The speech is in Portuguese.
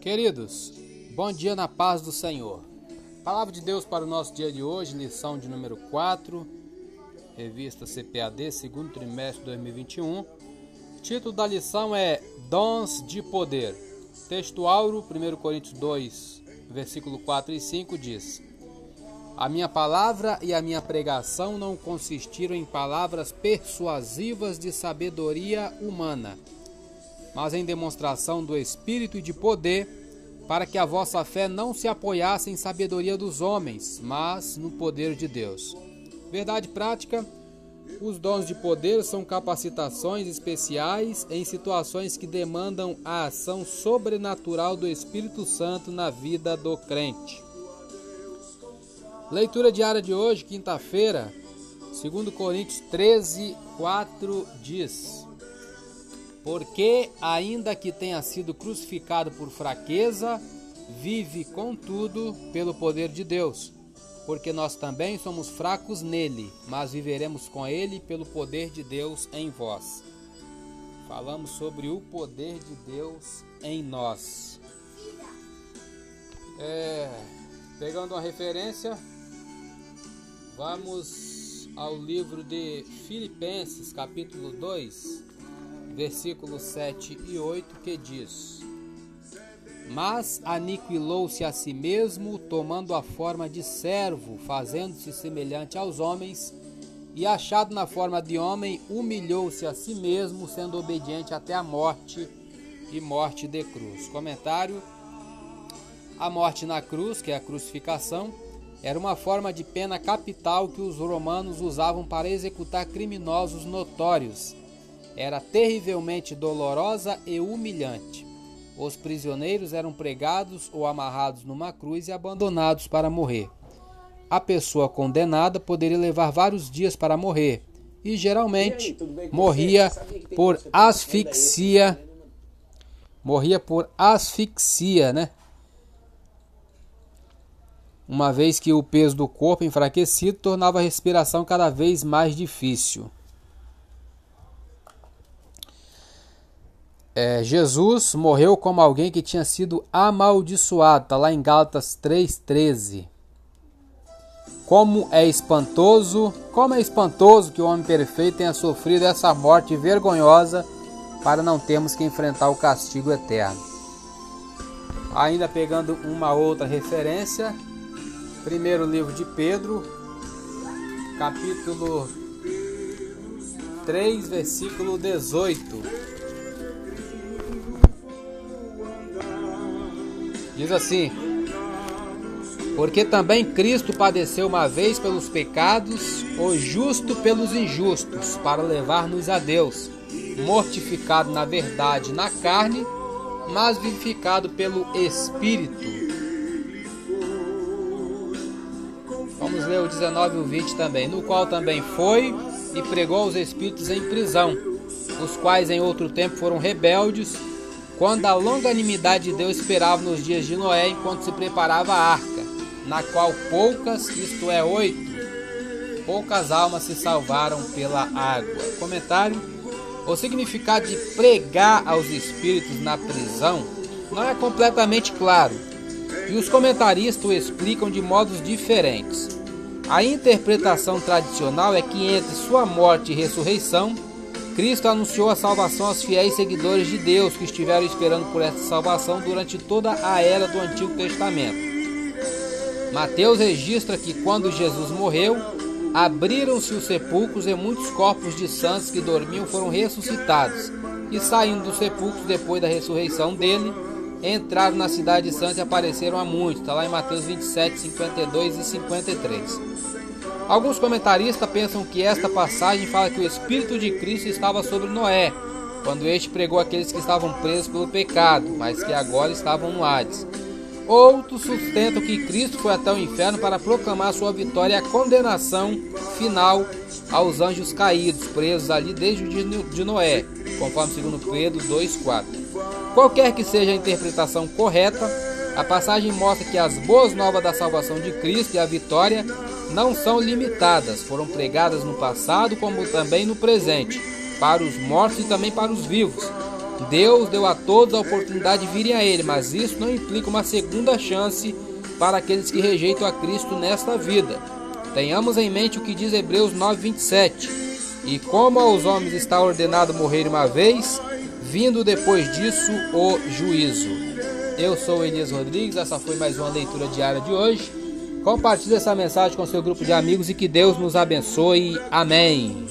Queridos, bom dia na paz do Senhor. Palavra de Deus para o nosso dia de hoje, lição de número 4, revista CPAD, segundo trimestre de 2021. O título da lição é Dons de Poder. Texto áureo, 1 Coríntios 2, versículo 4 e 5 diz: A minha palavra e a minha pregação não consistiram em palavras persuasivas de sabedoria humana mas em demonstração do Espírito e de poder, para que a vossa fé não se apoiasse em sabedoria dos homens, mas no poder de Deus. Verdade prática: os dons de poder são capacitações especiais em situações que demandam a ação sobrenatural do Espírito Santo na vida do crente. Leitura diária de hoje, quinta-feira, 2 Coríntios 13, 4 diz. Porque, ainda que tenha sido crucificado por fraqueza, vive, contudo, pelo poder de Deus. Porque nós também somos fracos nele, mas viveremos com ele pelo poder de Deus em vós. Falamos sobre o poder de Deus em nós. É, pegando uma referência, vamos ao livro de Filipenses, capítulo 2, versículos 7 e 8, que diz: Mas aniquilou-se a si mesmo, tomando a forma de servo, fazendo-se semelhante aos homens, e achado na forma de homem, humilhou-se a si mesmo, sendo obediente até a morte e morte de cruz. Comentário: A morte na cruz, que é a crucificação, era uma forma de pena capital que os romanos usavam para executar criminosos notórios era terrivelmente dolorosa e humilhante. Os prisioneiros eram pregados ou amarrados numa cruz e abandonados para morrer. A pessoa condenada poderia levar vários dias para morrer e geralmente morria por asfixia. Morria por asfixia, né? Uma vez que o peso do corpo enfraquecido tornava a respiração cada vez mais difícil. é, Jesus morreu como alguém que tinha sido amaldiçoado, está lá em Gálatas 3,13. Como é espantoso, como é espantoso que o homem perfeito tenha sofrido essa morte vergonhosa para não termos que enfrentar o castigo eterno. Ainda pegando uma outra referência, primeiro livro de Pedro, capítulo 3, versículo 18. Diz assim: Porque também Cristo padeceu uma vez pelos pecados, o justo pelos injustos, para levar-nos a Deus, mortificado na verdade na carne, mas vivificado pelo Espírito. Vamos ler o 19 e o 20 também. No qual também foi e pregou aos espíritos em prisão, os quais em outro tempo foram rebeldes quando a longanimidade de Deus esperava nos dias de Noé enquanto se preparava a arca, na qual poucas, isto é, oito, poucas almas se salvaram pela água. Comentário: O significado de pregar aos espíritos na prisão não é completamente claro, e os comentaristas o explicam de modos diferentes. A interpretação tradicional é que entre sua morte e ressurreição, Cristo anunciou a salvação aos fiéis seguidores de Deus que estiveram esperando por essa salvação durante toda a era do Antigo Testamento. Mateus registra que quando Jesus morreu, abriram-se os sepulcros e muitos corpos de santos que dormiam foram ressuscitados. E saindo dos sepulcros depois da ressurreição dele, entraram na cidade santa e apareceram a muitos. Está lá em Mateus 27, 52 e 53. Alguns comentaristas pensam que esta passagem fala que o Espírito de Cristo estava sobre Noé, quando este pregou aqueles que estavam presos pelo pecado, mas que agora estavam no Hades. Outros sustentam que Cristo foi até o inferno para proclamar sua vitória e a condenação final aos anjos caídos, presos ali desde o dia de Noé, conforme 2 Pedro 2,4. Qualquer que seja a interpretação correta, a passagem mostra que as boas novas da salvação de Cristo e a vitória não são limitadas, foram pregadas no passado como também no presente, para os mortos e também para os vivos. Deus deu a todos a oportunidade de virem a Ele, mas isso não implica uma segunda chance para aqueles que rejeitam a Cristo nesta vida. Tenhamos em mente o que diz Hebreus 9:27. E como aos homens está ordenado morrer uma vez, vindo depois disso o juízo. Eu sou Elias Rodrigues, essa foi mais uma leitura diária de hoje. Compartilhe essa mensagem com seu grupo de amigos e que Deus nos abençoe. Amém.